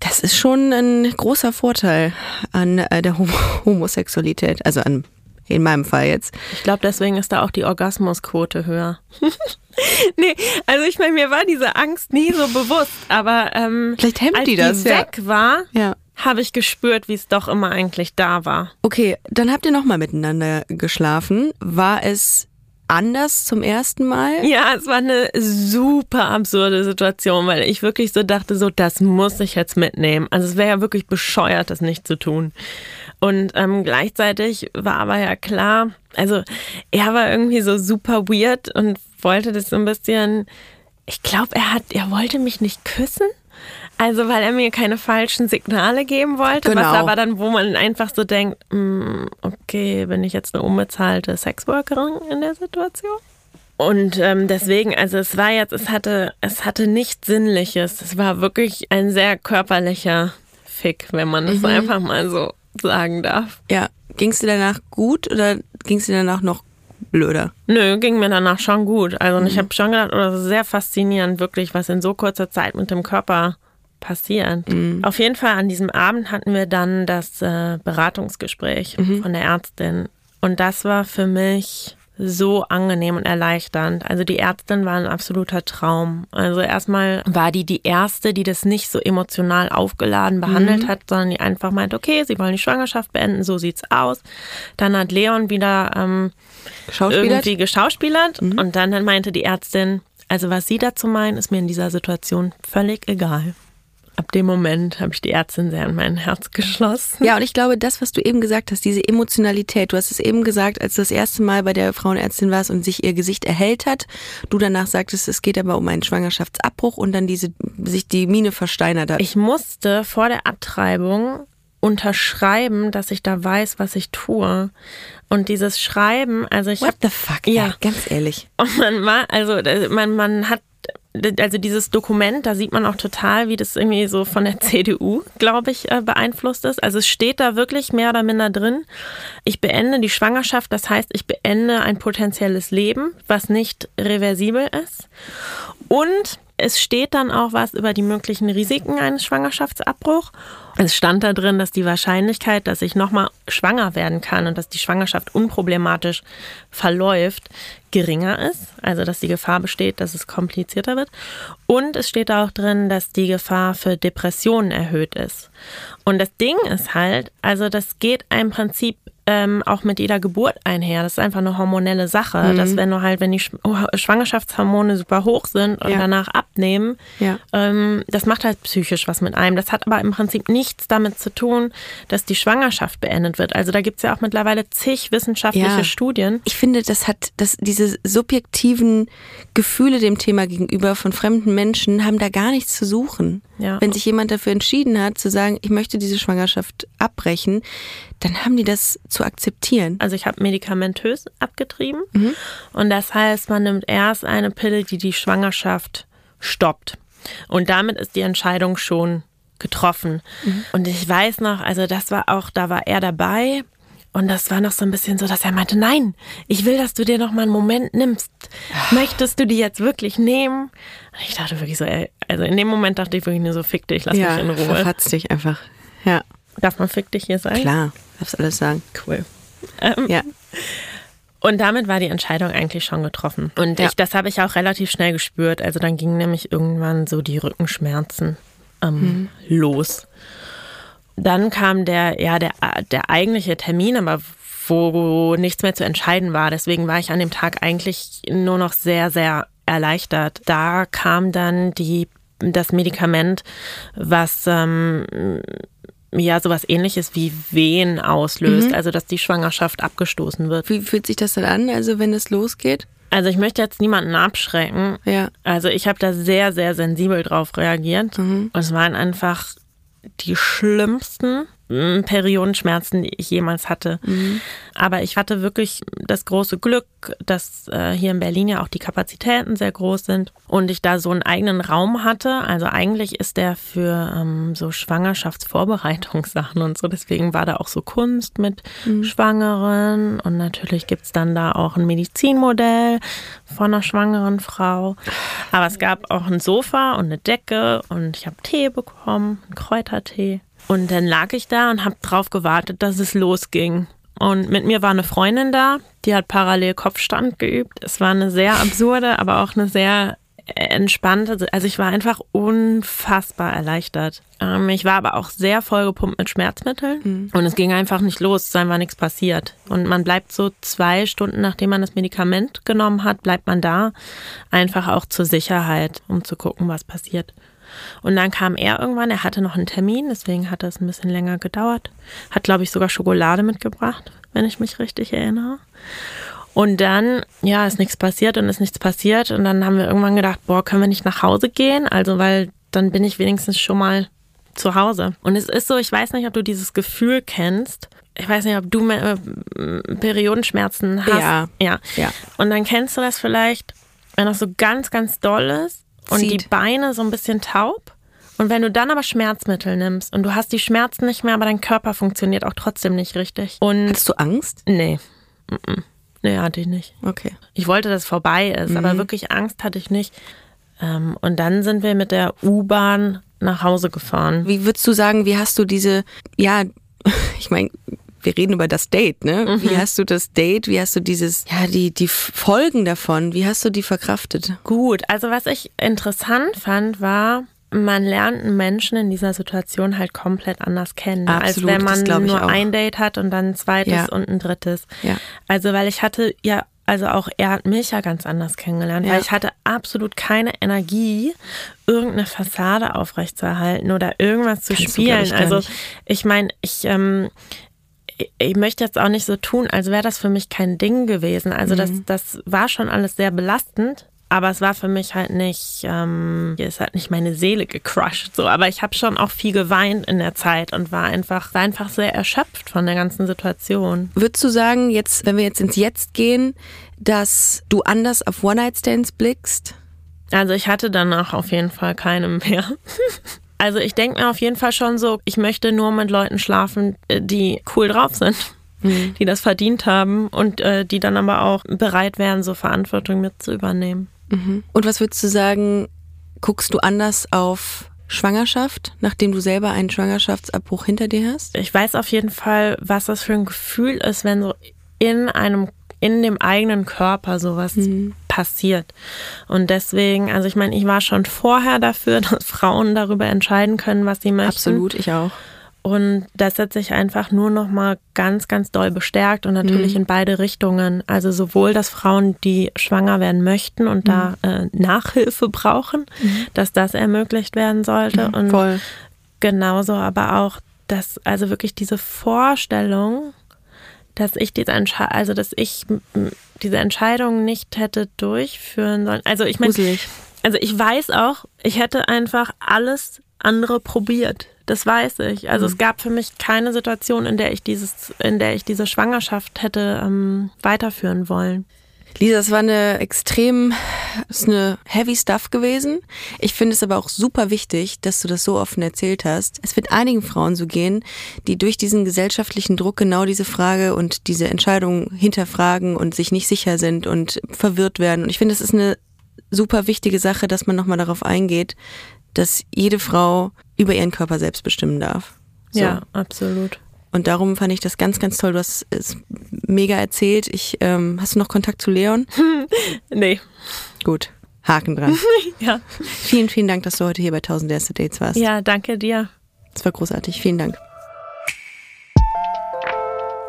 A: Das ist schon ein großer Vorteil an äh, der Homo [LAUGHS] Homosexualität, also an in meinem Fall jetzt.
G: Ich glaube, deswegen ist da auch die Orgasmusquote höher. [LAUGHS] nee, also ich meine, mir war diese Angst nie so bewusst, aber ähm,
A: Vielleicht hemmt
G: als
A: die das,
G: die
A: ja.
G: weg war,
A: Ja.
G: habe ich gespürt, wie es doch immer eigentlich da war.
A: Okay, dann habt ihr nochmal miteinander geschlafen. War es anders zum ersten Mal?
G: Ja, es war eine super absurde Situation, weil ich wirklich so dachte, so das muss ich jetzt mitnehmen. Also es wäre ja wirklich bescheuert, das nicht zu tun. Und ähm, gleichzeitig war aber ja klar, also er war irgendwie so super weird und wollte das so ein bisschen. Ich glaube, er hat, er wollte mich nicht küssen. Also, weil er mir keine falschen Signale geben wollte,
A: Genau.
G: was aber dann, wo man einfach so denkt, mm, okay, bin ich jetzt eine unbezahlte Sexworkerin in der Situation? Und ähm, deswegen, also es war jetzt, es hatte, es hatte nichts Sinnliches. Es war wirklich ein sehr körperlicher Fick, wenn man es einfach mal so sagen darf.
A: Ja. Ging es dir danach gut oder ging es dir danach noch blöder?
G: Nö, ging mir danach schon gut. Also und ich habe schon gedacht, oh, das ist sehr faszinierend, wirklich, was in so kurzer Zeit mit dem Körper passiert. Auf jeden Fall an diesem Abend hatten wir dann das äh, Beratungsgespräch von der Ärztin. Und das war für mich so angenehm und erleichternd. Also die Ärztin war ein absoluter Traum. Also erstmal war die die erste, die das nicht so emotional aufgeladen behandelt hat, sondern die einfach meint, okay, sie wollen die Schwangerschaft beenden, so sieht's aus. Dann hat Leon wieder ähm, irgendwie geschauspielert und dann, dann meinte die Ärztin, also was Sie dazu meinen, ist mir in dieser Situation völlig egal. Ab dem Moment habe ich die Ärztin sehr in mein Herz geschlossen.
A: Ja, und ich glaube, das, was du eben gesagt hast, diese Emotionalität, du hast es eben gesagt, als du das erste Mal bei der Frauenärztin warst und sich ihr Gesicht erhellt hat, du danach sagtest, es geht aber um einen Schwangerschaftsabbruch und dann diese, sich die Mine versteinert hat.
G: Ich musste vor der Abtreibung unterschreiben, dass ich da weiß, was ich tue. Und dieses Schreiben, also ich
A: What
G: habe
A: the fuck?
G: Ja.
A: ganz ehrlich.
G: Und man war, also äh, man, man hat, also dieses Dokument, da sieht man auch total, wie das irgendwie so von der [LAUGHS] CDU, glaube ich, äh, beeinflusst ist. Also es steht da wirklich mehr oder minder drin. Ich beende die Schwangerschaft, das heißt, ich beende ein potenzielles Leben, was nicht reversibel ist. Und es steht dann auch was über die möglichen Risiken eines Schwangerschaftsabbruchs. Es stand da drin, dass die Wahrscheinlichkeit, dass ich nochmal schwanger werden kann und dass die Schwangerschaft unproblematisch verläuft, geringer ist. Also, dass die Gefahr besteht, dass es komplizierter wird. Und es steht auch drin, dass die Gefahr für Depressionen erhöht ist. Und das Ding ist halt, also das geht im Prinzip ähm, auch mit jeder Geburt einher. Das ist einfach eine hormonelle Sache, dass wenn du halt, wenn die Sch oh, Schwangerschaftshormone super hoch sind und
A: Ja.
G: danach abnehmen,
A: Ja.
G: ähm, das macht halt psychisch was mit einem. Das hat aber im Prinzip nichts damit zu tun, dass die Schwangerschaft beendet wird. Also da gibt's ja auch mittlerweile zig wissenschaftliche
A: Ja.
G: Studien.
A: Ich finde, das hat, das, diese subjektiven Gefühle dem Thema gegenüber von fremden Menschen haben da gar nichts zu suchen. Wenn sich jemand dafür entschieden hat, zu sagen, ich möchte diese Schwangerschaft abbrechen, dann haben die das zu akzeptieren.
G: Also ich habe medikamentös abgetrieben und das heißt, man nimmt erst eine Pille, die die Schwangerschaft stoppt. Und damit ist die Entscheidung schon getroffen. Und ich weiß noch, also das war auch, da war er dabei. Und das war noch so ein bisschen so, dass er meinte, nein, ich will, dass du dir noch mal einen Moment nimmst. Möchtest du die jetzt wirklich nehmen? Und ich dachte wirklich so, ey, also in dem Moment dachte ich wirklich nur so, fick dich, lass mich in Ruhe.
A: verfatz dich einfach. Ja,
G: Darf man fick dich hier sein?
A: klar, darfst alles sagen.
G: Cool. Ähm,
A: Ja.
G: Und damit war die Entscheidung eigentlich schon getroffen. Und
A: Ja.
G: ich, das habe ich auch relativ schnell gespürt. Also dann gingen nämlich irgendwann so die Rückenschmerzen ähm, los. Dann kam der, ja, der, der eigentliche Termin, aber wo nichts mehr zu entscheiden war. Deswegen war ich an dem Tag eigentlich nur noch sehr, sehr erleichtert. Da kam dann die, das Medikament, was ähm, ja sowas ähnliches wie Wehen auslöst, also dass die Schwangerschaft abgestoßen wird.
A: Wie fühlt sich das dann an, also wenn es losgeht?
G: Also ich möchte jetzt niemanden abschrecken.
A: Ja.
G: Also ich habe da sehr, sehr sensibel drauf reagiert. Und es waren einfach die schlimmsten mm, Periodenschmerzen, die ich jemals hatte. Aber ich hatte wirklich das große Glück, dass äh, hier in Berlin ja auch die Kapazitäten sehr groß sind und ich da so einen eigenen Raum hatte. Also eigentlich ist der für ähm, so Schwangerschaftsvorbereitungssachen und so. Deswegen war da auch so Kunst mit Schwangeren und natürlich gibt's dann da auch ein Medizinmodell von einer schwangeren Frau. Aber es gab auch ein Sofa und eine Decke und ich habe Tee bekommen, einen Kräutertee. Und dann lag ich da und habe drauf gewartet, dass es losging. Und mit mir war eine Freundin da, die hat parallel Kopfstand geübt. Es war eine sehr absurde, aber auch eine sehr entspannte. Also ich war einfach unfassbar erleichtert. Ähm, ich war aber auch sehr vollgepumpt mit Schmerzmitteln und es ging einfach nicht los, es war nichts passiert. Und man bleibt so zwei Stunden, nachdem man das Medikament genommen hat, bleibt man da einfach auch zur Sicherheit, um zu gucken, was passiert. Und dann kam er irgendwann, er hatte noch einen Termin, deswegen hat das ein bisschen länger gedauert. Hat, glaube ich, sogar Schokolade mitgebracht, wenn ich mich richtig erinnere. Und dann, ja, ist nichts passiert und ist nichts passiert. Und dann haben wir irgendwann gedacht, boah, können wir nicht nach Hause gehen? Also, weil dann bin ich wenigstens schon mal zu Hause. Und es ist so, ich weiß nicht, ob du dieses Gefühl kennst. Ich weiß nicht, ob du äh, Periodenschmerzen hast.
A: Ja.
G: ja.
A: Ja.
G: Und dann kennst du das vielleicht, wenn das so ganz, ganz doll ist und
A: Zieht.
G: die Beine so ein bisschen taub. Und wenn du dann aber Schmerzmittel nimmst und du hast die Schmerzen nicht mehr, aber dein Körper funktioniert auch trotzdem nicht richtig. Und
A: Hattest du Angst?
G: nee. Nee, hatte ich nicht.
A: Okay.
G: Ich wollte, dass es vorbei ist,
A: Mhm.
G: aber wirklich Angst hatte ich nicht. Ähm, und dann sind wir mit der U-Bahn nach Hause gefahren.
A: Wie würdest du sagen, wie hast du diese, ja, [LAUGHS] ich meine, wir reden über das Date, ne? Wie hast du das Date, wie hast du dieses, ja, die, die Folgen davon, wie hast du die verkraftet?
G: Gut, also was ich interessant fand, war, man lernt einen Menschen in dieser Situation halt komplett anders kennen,
A: Absolut,
G: als wenn
A: das
G: man
A: ich
G: nur ein Date hat und dann ein zweites
A: Ja.
G: und ein drittes.
A: Ja.
G: Also weil ich hatte ja, also auch er hat mich ja ganz anders kennengelernt,
A: Ja.
G: weil ich hatte absolut keine Energie, irgendeine Fassade aufrechtzuerhalten oder irgendwas zu
A: Kannst
G: spielen.
A: ich,
G: also ich meine, ich ähm, ich- möchte jetzt auch nicht so tun, als wäre das für mich kein Ding gewesen. Also das,
A: Mhm.
G: das war schon alles sehr belastend. Aber es war für mich halt nicht, ähm, es hat nicht meine Seele gecrushed, so. Aber ich habe schon auch viel geweint in der Zeit und war einfach, war einfach sehr erschöpft von der ganzen Situation.
A: Würdest du sagen, jetzt, wenn wir jetzt ins Jetzt gehen, dass du anders auf One-Night-Stands blickst?
G: Also ich hatte danach auf jeden Fall keine mehr. [LAUGHS] Also ich denke mir auf jeden Fall schon so, ich möchte nur mit Leuten schlafen, äh, die cool drauf sind, [LAUGHS] die das verdient haben und äh, die dann aber auch bereit wären, so Verantwortung mit zu übernehmen.
A: Und was würdest du sagen, guckst du anders auf Schwangerschaft, nachdem du selber einen Schwangerschaftsabbruch hinter dir hast?
G: Ich weiß auf jeden Fall, was das für ein Gefühl ist, wenn so in einem in dem eigenen Körper sowas passiert. Und deswegen, also ich meine, ich war schon vorher dafür, [LAUGHS] dass Frauen darüber entscheiden können, was sie möchten.
A: Absolut, ich auch.
G: Und das hat sich einfach nur noch mal ganz, ganz doll bestärkt und natürlich in beide Richtungen. Also sowohl, dass Frauen, die schwanger werden möchten und da äh, Nachhilfe brauchen, dass das ermöglicht werden sollte. Und
A: Voll.
G: genauso aber auch, dass also wirklich diese Vorstellung, dass ich diese Entscheidung, also dass ich diese Entscheidung nicht hätte durchführen sollen. Also ich meine, also ich weiß auch, ich hätte einfach alles andere probiert. Das weiß ich. Also
A: Mhm.
G: es gab für mich keine Situation, in der ich dieses, in der ich diese Schwangerschaft hätte ähm, weiterführen wollen.
A: Lisa, es war eine extrem, ist eine heavy Stuff gewesen. Ich finde es aber auch super wichtig, dass du das so offen erzählt hast. Es wird einigen Frauen so gehen, die durch diesen gesellschaftlichen Druck genau diese Frage und diese Entscheidung hinterfragen und sich nicht sicher sind und verwirrt werden. Und ich finde, es ist eine super wichtige Sache, dass man nochmal darauf eingeht, dass jede Frau über ihren Körper selbst bestimmen darf. So.
G: Ja, absolut.
A: Und darum fand ich das ganz, ganz toll. Du hast es mega erzählt. Ich, ähm, hast du noch Kontakt zu Leon? [LAUGHS]
G: Nee.
A: Gut. Haken dran. [LAUGHS]
G: Ja.
A: vielen, vielen Dank, dass du heute hier bei 1000 erste Dates warst.
G: Ja, danke dir.
A: Das war großartig. Vielen Dank.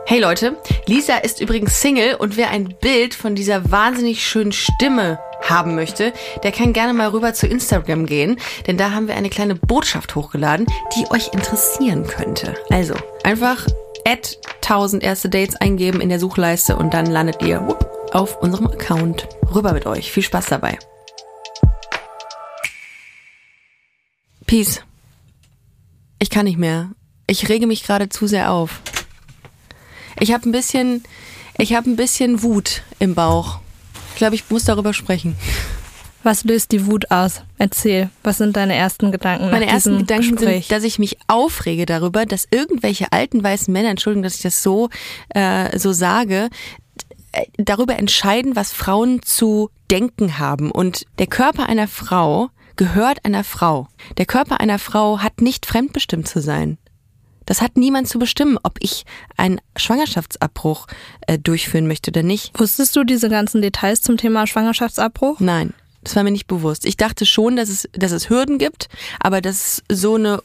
A: Hey Leute, Lisa ist übrigens Single und wer ein Bild von dieser wahnsinnig schönen Stimme haben möchte, der kann gerne mal rüber zu Instagram gehen, denn da haben wir eine kleine Botschaft hochgeladen, die euch interessieren könnte. Also, einfach at 1000 erste Dates eingeben in der Suchleiste und dann landet ihr auf unserem Account. Rüber mit euch. Viel Spaß dabei. Peace. Ich kann nicht mehr. Ich rege mich gerade zu sehr auf. Ich habe ein bisschen, ich habe ein bisschen Wut im Bauch. Ich glaube, ich muss darüber sprechen.
H: Was löst die Wut aus? Erzähl, was sind deine ersten Gedanken?
A: Meine
H: nach
A: ersten Gedanken
H: Gespräch?
A: sind, dass ich mich aufrege darüber, dass irgendwelche alten weißen Männer, Entschuldigung, dass ich das so, äh, so sage, äh, darüber entscheiden, was Frauen zu denken haben. Und der Körper einer Frau gehört einer Frau. Der Körper einer Frau hat nicht fremdbestimmt zu sein. Das hat niemand zu bestimmen, ob ich einen Schwangerschaftsabbruch äh, durchführen möchte oder nicht.
H: Wusstest du diese ganzen Details zum Thema Schwangerschaftsabbruch?
A: Nein, das war mir nicht bewusst. Ich dachte schon, dass es, dass es Hürden gibt, aber dass es so eine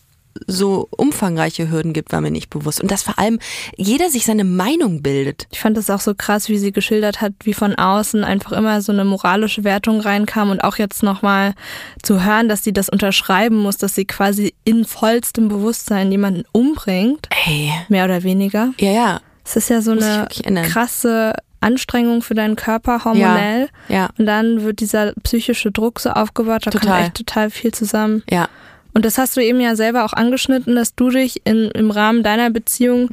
A: so umfangreiche Hürden gibt, war mir nicht bewusst. Und dass vor allem jeder sich seine Meinung bildet.
H: Ich fand es auch so krass, wie sie geschildert hat, wie von außen einfach immer so eine moralische Wertung reinkam und auch jetzt nochmal zu hören, dass sie das unterschreiben muss, dass sie quasi in vollstem Bewusstsein jemanden umbringt,
A: Ey.
H: mehr oder weniger.
A: Ja, ja.
H: Es ist ja so
A: Muss
H: eine krasse Anstrengung für deinen Körper hormonell.
A: Ja.
H: Und dann wird dieser psychische Druck so aufgebaut, da
A: Total.
H: kommt echt total viel zusammen.
A: Ja.
H: Und das hast du eben ja selber auch angeschnitten, dass du dich in, im Rahmen deiner Beziehung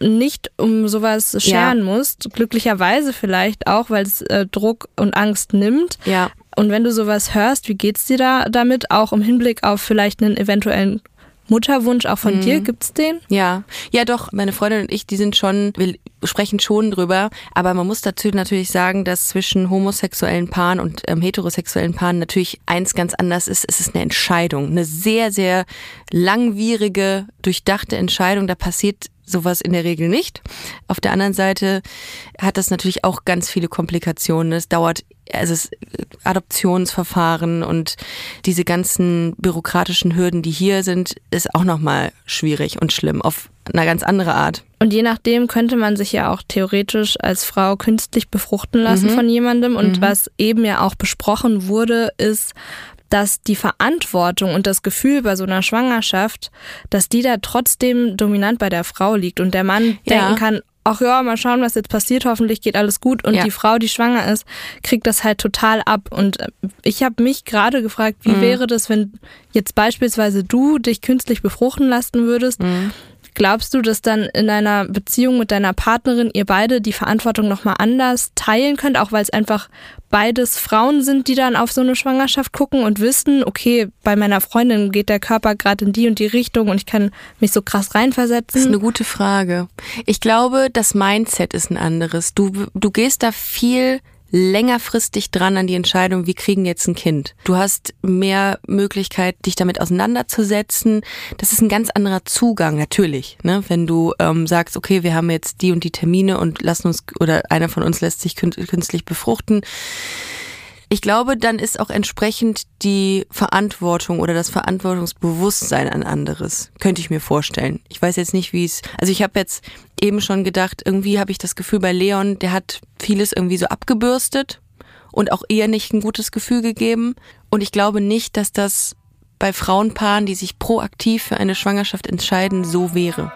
H: nicht um sowas scheren musst. Glücklicherweise vielleicht auch, weil es äh, Druck und Angst nimmt.
A: Ja.
H: Und wenn du sowas hörst, wie geht's dir da damit? Auch im Hinblick auf vielleicht einen eventuellen Mutterwunsch auch von dir, gibt's den?
A: Ja, ja doch, meine Freundin und ich, die sind schon, wir sprechen schon drüber, aber man muss dazu natürlich sagen, dass zwischen homosexuellen Paaren und ähm, heterosexuellen Paaren natürlich eins ganz anders ist. Es ist eine Entscheidung, eine sehr, sehr langwierige, durchdachte Entscheidung. Da passiert sowas in der Regel nicht. Auf der anderen Seite hat das natürlich auch ganz viele Komplikationen. Es dauert, also es Adoptionsverfahren und diese ganzen bürokratischen Hürden, die hier sind, ist auch nochmal schwierig und schlimm auf eine ganz andere Art.
H: Und je nachdem könnte man sich ja auch theoretisch als Frau künstlich befruchten lassen von jemandem. Und was eben ja auch besprochen wurde, ist, dass die Verantwortung und das Gefühl bei so einer Schwangerschaft, dass die da trotzdem dominant bei der Frau liegt und der Mann
A: Ja.
H: denken kann, ach ja, mal schauen, was jetzt passiert, hoffentlich geht alles gut. Und
A: Ja.
H: die Frau, die schwanger ist, kriegt das halt total ab. Und äh, ich habe mich gerade gefragt, wie wäre das, wenn jetzt beispielsweise du dich künstlich befruchten lassen würdest? Glaubst du, dass dann in einer Beziehung mit deiner Partnerin ihr beide die Verantwortung nochmal anders teilen könnt, auch weil es einfach beides Frauen sind, die dann auf so eine Schwangerschaft gucken und wissen, okay, bei meiner Freundin geht der Körper gerade in die und die Richtung und ich kann mich so krass
A: Das ist
H: reinversetzen?
A: eine gute Frage. Ich glaube, das Mindset ist ein anderes. Du, du gehst da viel längerfristig dran an die Entscheidung, wie kriegen jetzt ein Kind. Du hast mehr Möglichkeit, dich damit auseinanderzusetzen. Das ist ein ganz anderer Zugang, natürlich. Ne? Wenn du ähm, sagst, okay, wir haben jetzt die und die Termine und lassen uns, oder einer von uns lässt sich kün- künstlich befruchten. Ich glaube, dann ist auch entsprechend die Verantwortung oder das Verantwortungsbewusstsein ein anderes. Könnte ich mir vorstellen. Ich weiß jetzt nicht, wie es. Also ich habe jetzt eben schon gedacht, irgendwie habe ich das Gefühl bei Leon, der hat vieles irgendwie so abgebürstet und auch ihr nicht ein gutes Gefühl gegeben. Und ich glaube nicht, dass das bei Frauenpaaren, die sich proaktiv für eine Schwangerschaft entscheiden, so wäre.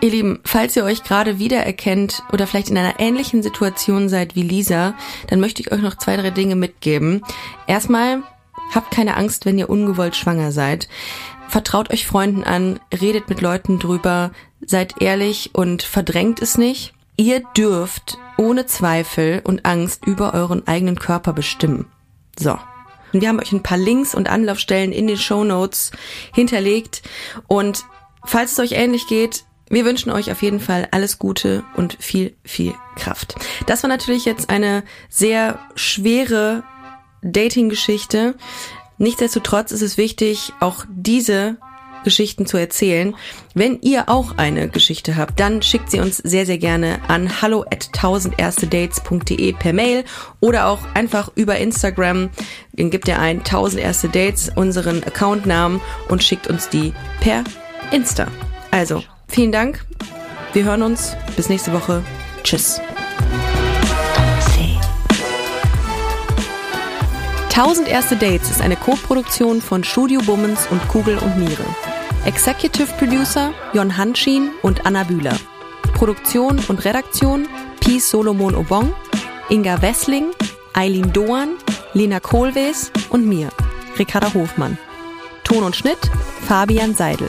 A: Ihr Lieben, falls ihr euch gerade wiedererkennt oder vielleicht in einer ähnlichen Situation seid wie Lisa, dann möchte ich euch noch zwei, drei Dinge mitgeben. Erstmal, habt keine Angst, wenn ihr ungewollt schwanger seid. Vertraut euch Freunden an, redet mit Leuten drüber, seid ehrlich und verdrängt es nicht. Ihr dürft ohne Zweifel und Angst über euren eigenen Körper bestimmen. So. Und wir haben euch ein paar Links und Anlaufstellen in den Show Notes hinterlegt. Und falls es euch ähnlich geht, wir wünschen euch auf jeden Fall alles Gute und viel, viel Kraft. Das war natürlich jetzt eine sehr schwere Dating-Geschichte. Nichtsdestotrotz ist es wichtig, auch diese Geschichten zu erzählen. Wenn ihr auch eine Geschichte habt, dann schickt sie uns sehr, sehr gerne an hallo at 1000erstedates.de per Mail oder auch einfach über Instagram. Dann gebt ihr ein 1000 erste Dates, unseren Accountnamen und schickt uns die per Insta. Also, vielen Dank. Wir hören uns. Bis nächste Woche. Tschüss. 1000 erste Dates ist eine Co-Produktion von Studio Bummens und Kugel und Niere. Executive Producer Jon Hanschin und Anna Bühler. Produktion und Redaktion Pies Solomon Obong, Inga Wessling, Eileen Doan, Lena Kohlwees und mir, Ricarda Hofmann. Ton und Schnitt Fabian Seidel.